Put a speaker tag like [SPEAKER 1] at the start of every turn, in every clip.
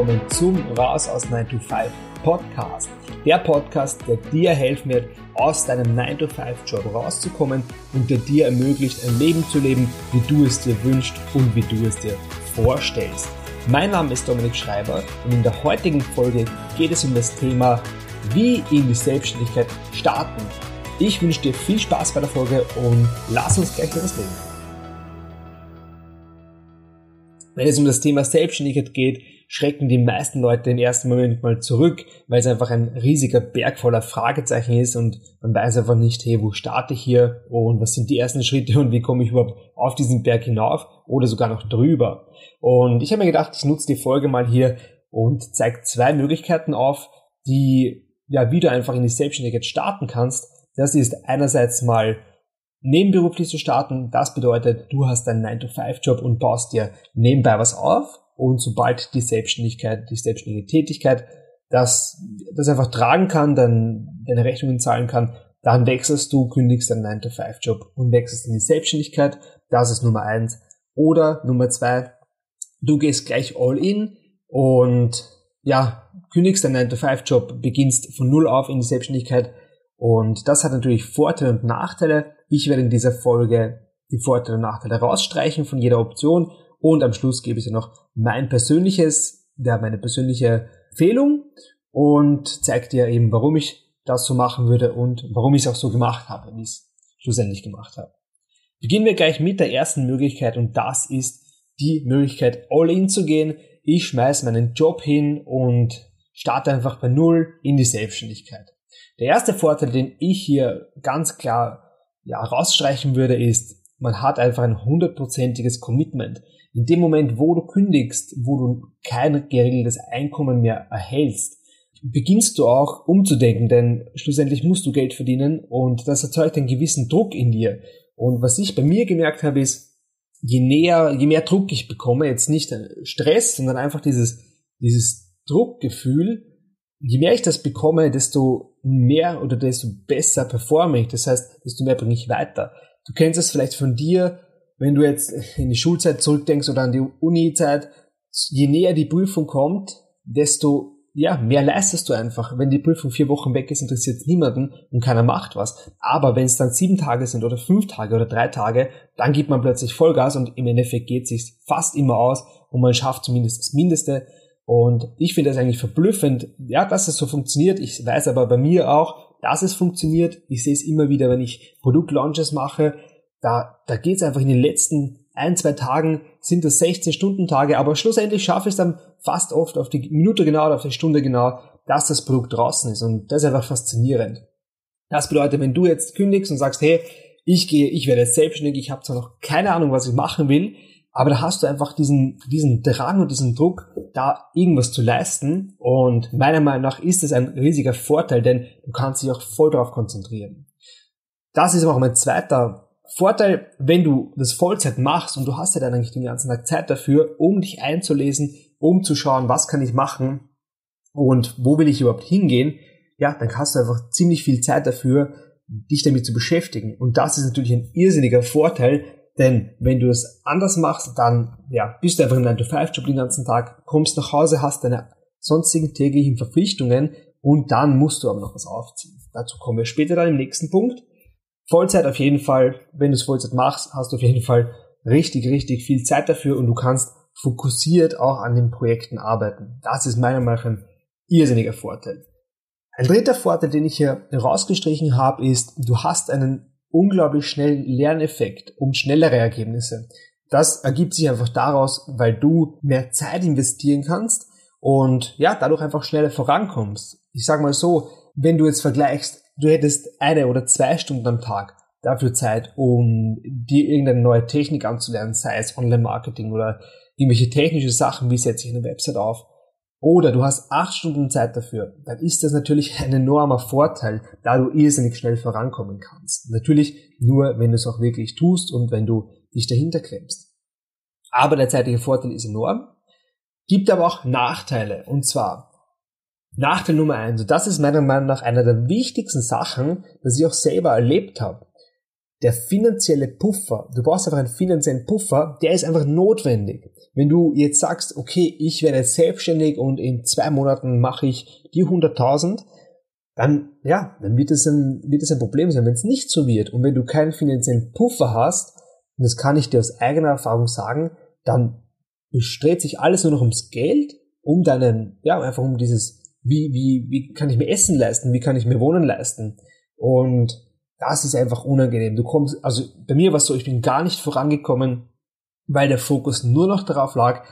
[SPEAKER 1] willkommen zum Raus aus 9 to 5 Podcast. Der Podcast, der dir helfen wird, aus deinem 9 to 5 Job rauszukommen und der dir ermöglicht, ein Leben zu leben, wie du es dir wünschst und wie du es dir vorstellst. Mein Name ist Dominik Schreiber und in der heutigen Folge geht es um das Thema, wie in die Selbstständigkeit starten. Ich wünsche dir viel Spaß bei der Folge und lass uns gleich loslegen. Wenn es um das Thema Selbstständigkeit geht, schrecken die meisten Leute im ersten Moment mal zurück, weil es einfach ein riesiger Berg voller Fragezeichen ist und man weiß einfach nicht, hey, wo starte ich hier und was sind die ersten Schritte und wie komme ich überhaupt auf diesen Berg hinauf oder sogar noch drüber. Und ich habe mir gedacht, ich nutze die Folge mal hier und zeige zwei Möglichkeiten auf, die ja, wie du einfach in die Selbstständigkeit starten kannst. Das ist einerseits mal nebenberuflich zu starten. Das bedeutet, du hast einen 9-to-5-Job und baust dir nebenbei was auf. Und sobald die Selbstständigkeit, die selbstständige Tätigkeit das, das einfach tragen kann, dann deine Rechnungen zahlen kann, dann wechselst du, kündigst deinen 9-to-5-Job und wechselst in die Selbstständigkeit. Das ist Nummer eins. Oder Nummer zwei, du gehst gleich all in und ja, kündigst deinen 9-to-5-Job, beginnst von null auf in die Selbstständigkeit. Und das hat natürlich Vorteile und Nachteile. Ich werde in dieser Folge die Vorteile und Nachteile rausstreichen von jeder Option und am Schluss gebe ich dir noch mein persönliches, ja, meine persönliche Empfehlung und zeige dir eben, warum ich das so machen würde und warum ich es auch so gemacht habe, wie ich es schlussendlich gemacht habe. Beginnen wir gleich mit der ersten Möglichkeit und das ist die Möglichkeit, all in zu gehen. Ich schmeiß meinen Job hin und starte einfach bei Null in die Selbstständigkeit. Der erste Vorteil, den ich hier ganz klar ja, rausstreichen würde, ist, man hat einfach ein hundertprozentiges Commitment. In dem Moment, wo du kündigst, wo du kein geregeltes Einkommen mehr erhältst, beginnst du auch umzudenken, denn schlussendlich musst du Geld verdienen und das erzeugt einen gewissen Druck in dir. Und was ich bei mir gemerkt habe, ist, je näher, je mehr Druck ich bekomme, jetzt nicht Stress, sondern einfach dieses, dieses Druckgefühl, je mehr ich das bekomme, desto mehr oder desto besser performe ich. Das heißt, desto mehr bringe ich weiter. Du kennst es vielleicht von dir, wenn du jetzt in die Schulzeit zurückdenkst oder an die Uni-Zeit. Je näher die Prüfung kommt, desto ja, mehr leistest du einfach. Wenn die Prüfung vier Wochen weg ist, interessiert es niemanden und keiner macht was. Aber wenn es dann sieben Tage sind oder fünf Tage oder drei Tage, dann gibt man plötzlich Vollgas und im Endeffekt geht es sich fast immer aus und man schafft zumindest das Mindeste und ich finde das eigentlich verblüffend, ja, dass es so funktioniert. Ich weiß aber bei mir auch, dass es funktioniert. Ich sehe es immer wieder, wenn ich Produktlaunches mache. Da, da geht es einfach in den letzten ein, zwei Tagen sind das 16-Stunden-Tage, aber schlussendlich schaffe ich es dann fast oft auf die Minute genau oder auf die Stunde genau, dass das Produkt draußen ist. Und das ist einfach faszinierend. Das bedeutet, wenn du jetzt kündigst und sagst, hey, ich gehe, ich werde jetzt selbstständig, ich habe zwar noch keine Ahnung, was ich machen will, aber da hast du einfach diesen, diesen Drang und diesen Druck, da irgendwas zu leisten. Und meiner Meinung nach ist es ein riesiger Vorteil, denn du kannst dich auch voll darauf konzentrieren. Das ist aber auch mein zweiter Vorteil, wenn du das Vollzeit machst und du hast ja dann eigentlich den ganzen Tag Zeit dafür, um dich einzulesen, um zu schauen, was kann ich machen und wo will ich überhaupt hingehen, ja, dann hast du einfach ziemlich viel Zeit dafür, dich damit zu beschäftigen. Und das ist natürlich ein irrsinniger Vorteil, denn wenn du es anders machst, dann ja, bist du einfach im 9-to-5-Job den ganzen Tag, kommst nach Hause, hast deine sonstigen täglichen Verpflichtungen und dann musst du aber noch was aufziehen. Dazu kommen wir später dann im nächsten Punkt. Vollzeit auf jeden Fall, wenn du es Vollzeit machst, hast du auf jeden Fall richtig, richtig viel Zeit dafür und du kannst fokussiert auch an den Projekten arbeiten. Das ist meiner Meinung nach ein irrsinniger Vorteil. Ein dritter Vorteil, den ich hier rausgestrichen habe, ist, du hast einen unglaublich schnellen Lerneffekt und schnellere Ergebnisse. Das ergibt sich einfach daraus, weil du mehr Zeit investieren kannst und ja, dadurch einfach schneller vorankommst. Ich sag mal so, wenn du jetzt vergleichst, du hättest eine oder zwei Stunden am Tag dafür Zeit, um dir irgendeine neue Technik anzulernen, sei es Online-Marketing oder irgendwelche technische Sachen, wie setze ich eine Website auf, oder du hast acht Stunden Zeit dafür, dann ist das natürlich ein enormer Vorteil, da du irrsinnig schnell vorankommen kannst. Natürlich nur, wenn du es auch wirklich tust und wenn du dich dahinter klemmst. Aber der zeitliche Vorteil ist enorm, gibt aber auch Nachteile. Und zwar Nachteil Nummer eins, und das ist meiner Meinung nach einer der wichtigsten Sachen, dass ich auch selber erlebt habe. Der finanzielle Puffer, du brauchst einfach einen finanziellen Puffer, der ist einfach notwendig. Wenn du jetzt sagst, okay, ich werde selbstständig und in zwei Monaten mache ich die 100.000, dann, ja, dann wird es ein, wird es ein Problem sein, wenn es nicht so wird. Und wenn du keinen finanziellen Puffer hast, und das kann ich dir aus eigener Erfahrung sagen, dann bestrebt sich alles nur noch ums Geld, um deinen, ja, einfach um dieses, wie, wie, wie kann ich mir Essen leisten, wie kann ich mir Wohnen leisten. Und das ist einfach unangenehm. Du kommst, also bei mir war es so, ich bin gar nicht vorangekommen, weil der Fokus nur noch darauf lag,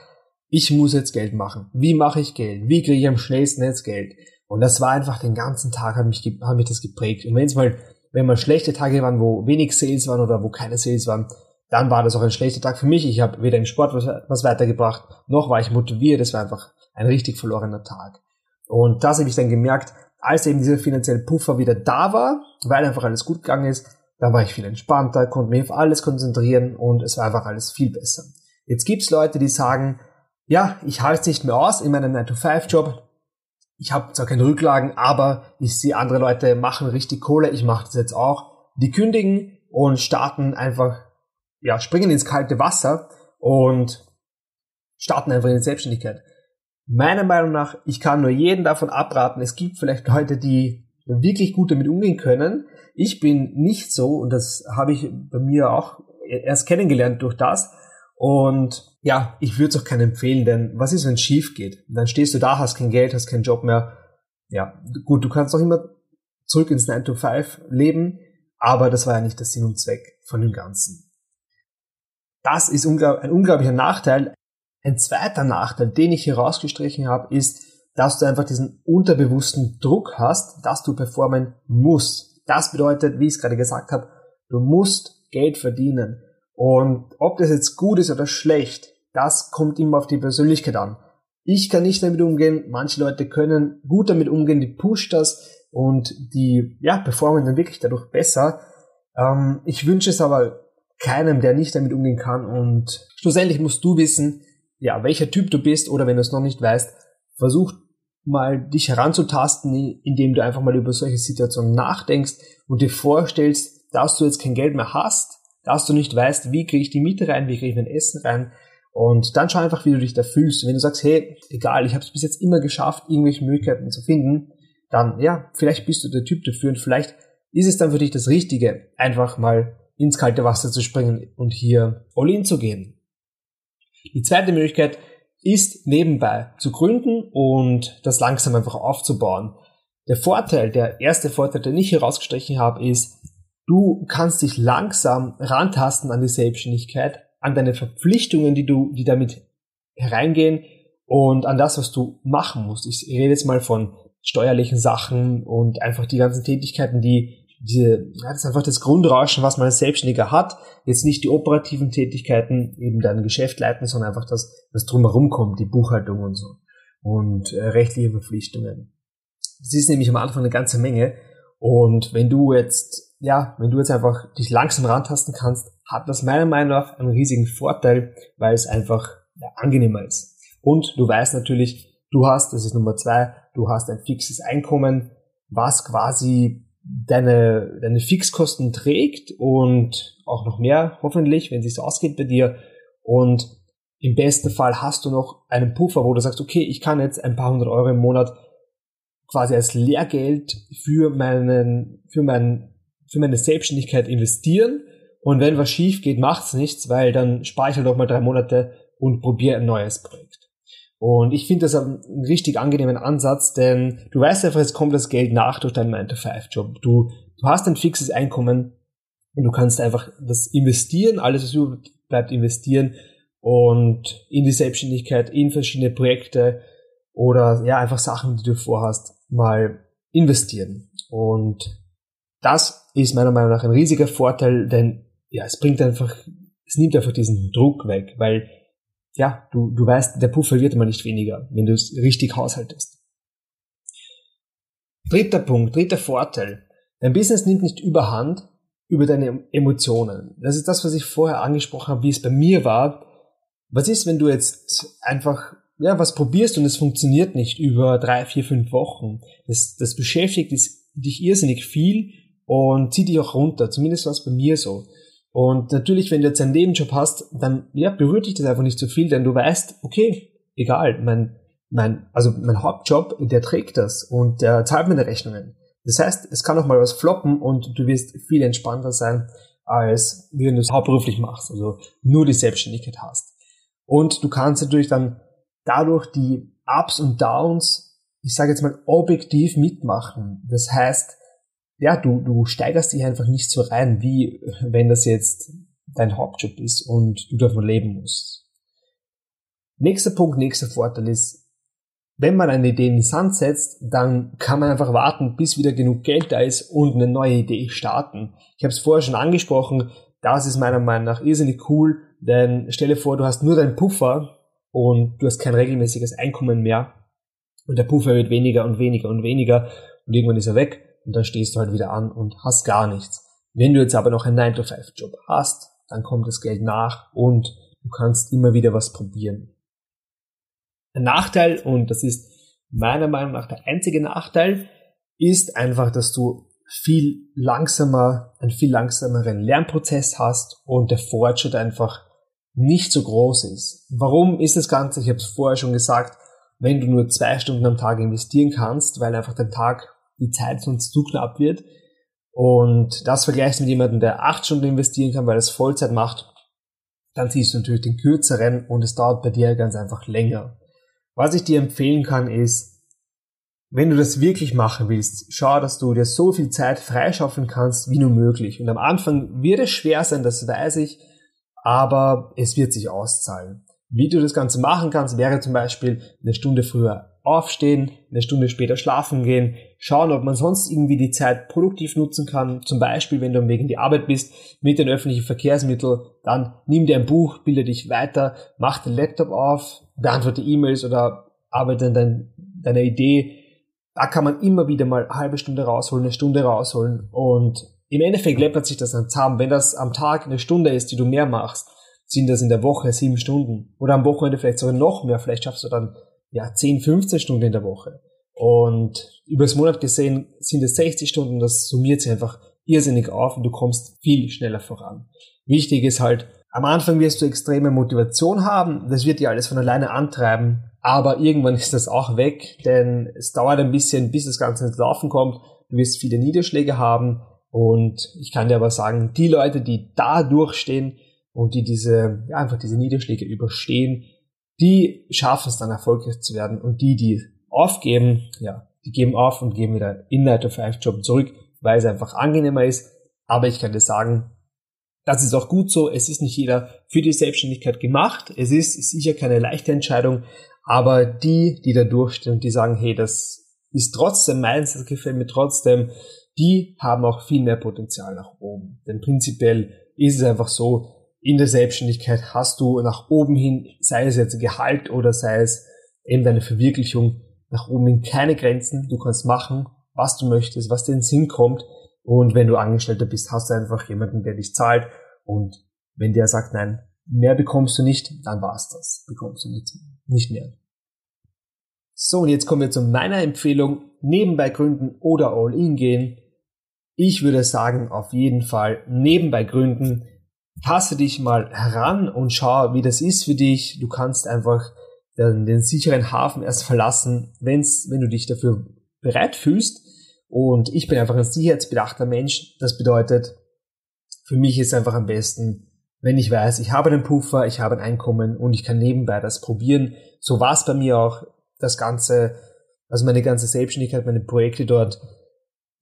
[SPEAKER 1] ich muss jetzt Geld machen. Wie mache ich Geld? Wie kriege ich am schnellsten jetzt Geld? Und das war einfach den ganzen Tag, hat mich, hat mich das geprägt. Und wenn es mal, wenn mal schlechte Tage waren, wo wenig Sales waren oder wo keine Sales waren, dann war das auch ein schlechter Tag für mich. Ich habe weder im Sport was, was weitergebracht, noch war ich motiviert. Es war einfach ein richtig verlorener Tag. Und das habe ich dann gemerkt, als eben dieser finanzielle Puffer wieder da war, weil einfach alles gut gegangen ist, da war ich viel entspannter, konnte mich auf alles konzentrieren und es war einfach alles viel besser. Jetzt gibt's Leute, die sagen, ja, ich halte es nicht mehr aus in meinem 9-to-5-Job. Ich habe zwar keine Rücklagen, aber ich sehe andere Leute machen richtig Kohle, ich mache das jetzt auch. Die kündigen und starten einfach, ja, springen ins kalte Wasser und starten einfach in die Selbstständigkeit. Meiner Meinung nach, ich kann nur jeden davon abraten. Es gibt vielleicht Leute, die wirklich gut damit umgehen können. Ich bin nicht so und das habe ich bei mir auch erst kennengelernt durch das. Und ja, ich würde es auch keinen empfehlen, denn was ist, wenn es schief geht? Dann stehst du da, hast kein Geld, hast keinen Job mehr. Ja, gut, du kannst auch immer zurück ins 9 to 5 leben, aber das war ja nicht der Sinn und Zweck von dem Ganzen. Das ist ein unglaublicher Nachteil, ein zweiter Nachteil, den ich hier rausgestrichen habe, ist, dass du einfach diesen unterbewussten Druck hast, dass du performen musst. Das bedeutet, wie ich es gerade gesagt habe, du musst Geld verdienen. Und ob das jetzt gut ist oder schlecht, das kommt immer auf die Persönlichkeit an. Ich kann nicht damit umgehen, manche Leute können gut damit umgehen, die pusht das und die ja, performen dann wirklich dadurch besser. Ähm, ich wünsche es aber keinem, der nicht damit umgehen kann und schlussendlich musst du wissen, ja, welcher Typ du bist oder wenn du es noch nicht weißt, versuch mal dich heranzutasten, indem du einfach mal über solche Situationen nachdenkst und dir vorstellst, dass du jetzt kein Geld mehr hast, dass du nicht weißt, wie kriege ich die Miete rein, wie kriege ich mein Essen rein und dann schau einfach, wie du dich da fühlst. Wenn du sagst, hey, egal, ich habe es bis jetzt immer geschafft, irgendwelche Möglichkeiten zu finden, dann ja, vielleicht bist du der Typ dafür und vielleicht ist es dann für dich das Richtige, einfach mal ins kalte Wasser zu springen und hier all in zu gehen. Die zweite Möglichkeit ist nebenbei zu gründen und das langsam einfach aufzubauen. Der Vorteil, der erste Vorteil, den ich hier rausgestrichen habe, ist, du kannst dich langsam rantasten an die Selbstständigkeit, an deine Verpflichtungen, die du, die damit hereingehen und an das, was du machen musst. Ich rede jetzt mal von steuerlichen Sachen und einfach die ganzen Tätigkeiten, die diese, das ist einfach das Grundrauschen, was man als Selbstständiger hat. Jetzt nicht die operativen Tätigkeiten, eben dein Geschäft leiten, sondern einfach das, was drumherum kommt, die Buchhaltung und so. Und äh, rechtliche Verpflichtungen. Das ist nämlich am Anfang eine ganze Menge. Und wenn du jetzt, ja, wenn du jetzt einfach dich langsam rantasten kannst, hat das meiner Meinung nach einen riesigen Vorteil, weil es einfach ja, angenehmer ist. Und du weißt natürlich, du hast, das ist Nummer zwei, du hast ein fixes Einkommen, was quasi deine, deine Fixkosten trägt und auch noch mehr, hoffentlich, wenn es sich ausgeht bei dir. Und im besten Fall hast du noch einen Puffer, wo du sagst, okay, ich kann jetzt ein paar hundert Euro im Monat quasi als Lehrgeld für meinen, für meinen, für meine Selbstständigkeit investieren. Und wenn was schief geht, macht's nichts, weil dann spare ich halt auch mal drei Monate und probiere ein neues Projekt. Und ich finde das einen richtig angenehmen Ansatz, denn du weißt einfach, es kommt das Geld nach durch deinen 9-to-5-Job. Du, du hast ein fixes Einkommen und du kannst einfach das investieren, alles was du bleibt investieren und in die Selbstständigkeit, in verschiedene Projekte oder ja, einfach Sachen, die du vorhast, mal investieren. Und das ist meiner Meinung nach ein riesiger Vorteil, denn ja, es bringt einfach, es nimmt einfach diesen Druck weg, weil ja, du, du weißt, der Puffer wird immer nicht weniger, wenn du es richtig haushaltest. Dritter Punkt, dritter Vorteil. Dein Business nimmt nicht überhand über deine Emotionen. Das ist das, was ich vorher angesprochen habe, wie es bei mir war. Was ist, wenn du jetzt einfach ja, was probierst und es funktioniert nicht über drei, vier, fünf Wochen? Das, das beschäftigt dich irrsinnig viel und zieht dich auch runter. Zumindest war es bei mir so. Und natürlich, wenn du jetzt einen Nebenjob hast, dann ja, berührt dich das einfach nicht so viel, denn du weißt, okay, egal, mein, mein, also mein Hauptjob, der trägt das und der zahlt meine Rechnungen. Das heißt, es kann auch mal was floppen und du wirst viel entspannter sein, als wenn du es hauptberuflich machst, also nur die Selbstständigkeit hast. Und du kannst natürlich dann dadurch die Ups und Downs, ich sage jetzt mal, objektiv mitmachen. Das heißt, ja, du, du steigerst dich einfach nicht so rein, wie wenn das jetzt dein Hauptjob ist und du davon leben musst. Nächster Punkt, nächster Vorteil ist, wenn man eine Idee in den Sand setzt, dann kann man einfach warten, bis wieder genug Geld da ist und eine neue Idee starten. Ich habe es vorher schon angesprochen, das ist meiner Meinung nach irrsinnig cool, denn stelle vor, du hast nur deinen Puffer und du hast kein regelmäßiges Einkommen mehr und der Puffer wird weniger und weniger und weniger und irgendwann ist er weg und dann stehst du halt wieder an und hast gar nichts. Wenn du jetzt aber noch einen 9-to-5-Job hast, dann kommt das Geld nach und du kannst immer wieder was probieren. Ein Nachteil, und das ist meiner Meinung nach der einzige Nachteil, ist einfach, dass du viel langsamer, einen viel langsameren Lernprozess hast und der Fortschritt einfach nicht so groß ist. Warum ist das Ganze? Ich habe es vorher schon gesagt, wenn du nur zwei Stunden am Tag investieren kannst, weil einfach dein Tag die Zeit sonst zu knapp wird. Und das vergleichst mit jemandem, der acht Stunden investieren kann, weil er es Vollzeit macht, dann siehst du natürlich den kürzeren und es dauert bei dir ganz einfach länger. Was ich dir empfehlen kann, ist, wenn du das wirklich machen willst, schau, dass du dir so viel Zeit freischaufeln kannst, wie nur möglich. Und am Anfang wird es schwer sein, das weiß ich, aber es wird sich auszahlen. Wie du das Ganze machen kannst, wäre zum Beispiel eine Stunde früher aufstehen, eine Stunde später schlafen gehen, schauen, ob man sonst irgendwie die Zeit produktiv nutzen kann. Zum Beispiel, wenn du am Weg in die Arbeit bist mit den öffentlichen Verkehrsmitteln, dann nimm dir ein Buch, bilde dich weiter, mach den Laptop auf, beantworte E-Mails oder arbeite an dein, deiner Idee. Da kann man immer wieder mal eine halbe Stunde rausholen, eine Stunde rausholen und im Endeffekt läppert sich das dann zusammen. Wenn das am Tag eine Stunde ist, die du mehr machst, sind das in der Woche sieben Stunden oder am Wochenende vielleicht sogar noch mehr. Vielleicht schaffst du dann ja, 10, 15 Stunden in der Woche. Und übers Monat gesehen sind es 60 Stunden, das summiert sich einfach irrsinnig auf und du kommst viel schneller voran. Wichtig ist halt, am Anfang wirst du extreme Motivation haben, das wird dir alles von alleine antreiben, aber irgendwann ist das auch weg, denn es dauert ein bisschen, bis das Ganze ins Laufen kommt. Du wirst viele Niederschläge haben und ich kann dir aber sagen, die Leute, die da durchstehen und die diese, ja, einfach diese Niederschläge überstehen, die schaffen es dann erfolgreich zu werden und die, die aufgeben, ja, die geben auf und gehen wieder in 9 to 5 Job zurück, weil es einfach angenehmer ist. Aber ich kann dir sagen, das ist auch gut so. Es ist nicht jeder für die Selbstständigkeit gemacht. Es ist sicher keine leichte Entscheidung, aber die, die da durchstehen und die sagen, hey, das ist trotzdem meins, das gefällt mir trotzdem, die haben auch viel mehr Potenzial nach oben. Denn prinzipiell ist es einfach so, in der Selbstständigkeit hast du nach oben hin, sei es jetzt Gehalt oder sei es eben deine Verwirklichung, nach oben hin keine Grenzen. Du kannst machen, was du möchtest, was dir in den Sinn kommt. Und wenn du Angestellter bist, hast du einfach jemanden, der dich zahlt. Und wenn der sagt, nein, mehr bekommst du nicht, dann war's das. Bekommst du nicht, nicht mehr. So, und jetzt kommen wir zu meiner Empfehlung. Nebenbei gründen oder all in gehen. Ich würde sagen, auf jeden Fall nebenbei gründen taste dich mal heran und schau, wie das ist für dich. Du kannst einfach den, den sicheren Hafen erst verlassen, wenn's, wenn du dich dafür bereit fühlst. Und ich bin einfach ein sicherheitsbedachter Mensch. Das bedeutet, für mich ist einfach am besten, wenn ich weiß, ich habe einen Puffer, ich habe ein Einkommen und ich kann nebenbei das probieren. So war es bei mir auch das Ganze, also meine ganze Selbstständigkeit, meine Projekte dort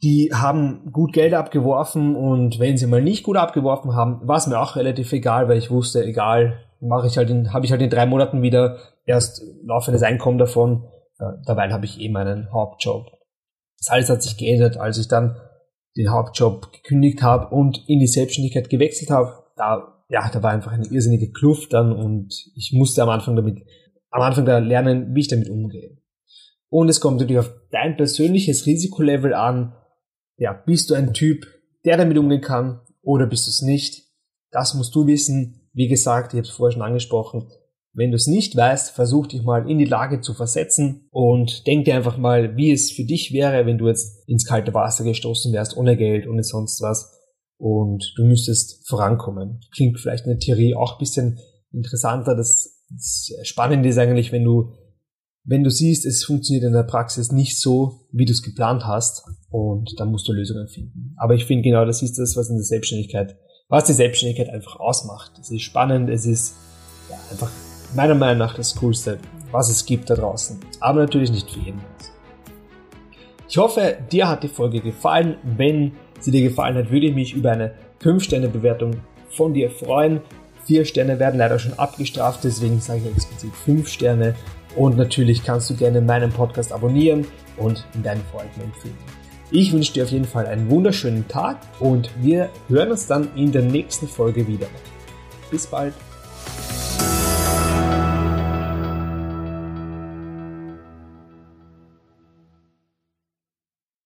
[SPEAKER 1] die haben gut Geld abgeworfen und wenn sie mal nicht gut abgeworfen haben, war es mir auch relativ egal, weil ich wusste, egal, mache ich halt in, habe ich halt in drei Monaten wieder erst laufendes Einkommen davon. Ja, dabei habe ich eh meinen Hauptjob. Das alles hat sich geändert, als ich dann den Hauptjob gekündigt habe und in die Selbstständigkeit gewechselt habe. Da, ja, da war einfach eine irrsinnige Kluft dann und ich musste am Anfang damit, am Anfang da lernen, wie ich damit umgehe. Und es kommt natürlich auf dein persönliches Risikolevel an, ja, bist du ein Typ, der damit umgehen kann oder bist du es nicht? Das musst du wissen. Wie gesagt, ich habe es vorher schon angesprochen. Wenn du es nicht weißt, versuch dich mal in die Lage zu versetzen und denk dir einfach mal, wie es für dich wäre, wenn du jetzt ins kalte Wasser gestoßen wärst, ohne Geld, ohne sonst was und du müsstest vorankommen. Klingt vielleicht in der Theorie auch ein bisschen interessanter. Das, das Spannende ist eigentlich, wenn du, wenn du siehst, es funktioniert in der Praxis nicht so, wie du es geplant hast und dann musst du Lösungen finden. Aber ich finde genau, das ist das, was in der Selbstständigkeit, was die Selbstständigkeit einfach ausmacht. Es ist spannend, es ist ja, einfach meiner Meinung nach das Coolste, was es gibt da draußen. Aber natürlich nicht für jeden. Ich hoffe, dir hat die Folge gefallen. Wenn sie dir gefallen hat, würde ich mich über eine 5-Sterne-Bewertung von dir freuen. 4 Sterne werden leider schon abgestraft, deswegen sage ich explizit 5 Sterne. Und natürlich kannst du gerne meinen Podcast abonnieren und in deinen Freunden empfehlen. Ich wünsche dir auf jeden Fall einen wunderschönen Tag und wir hören uns dann in der nächsten Folge wieder. Bis bald.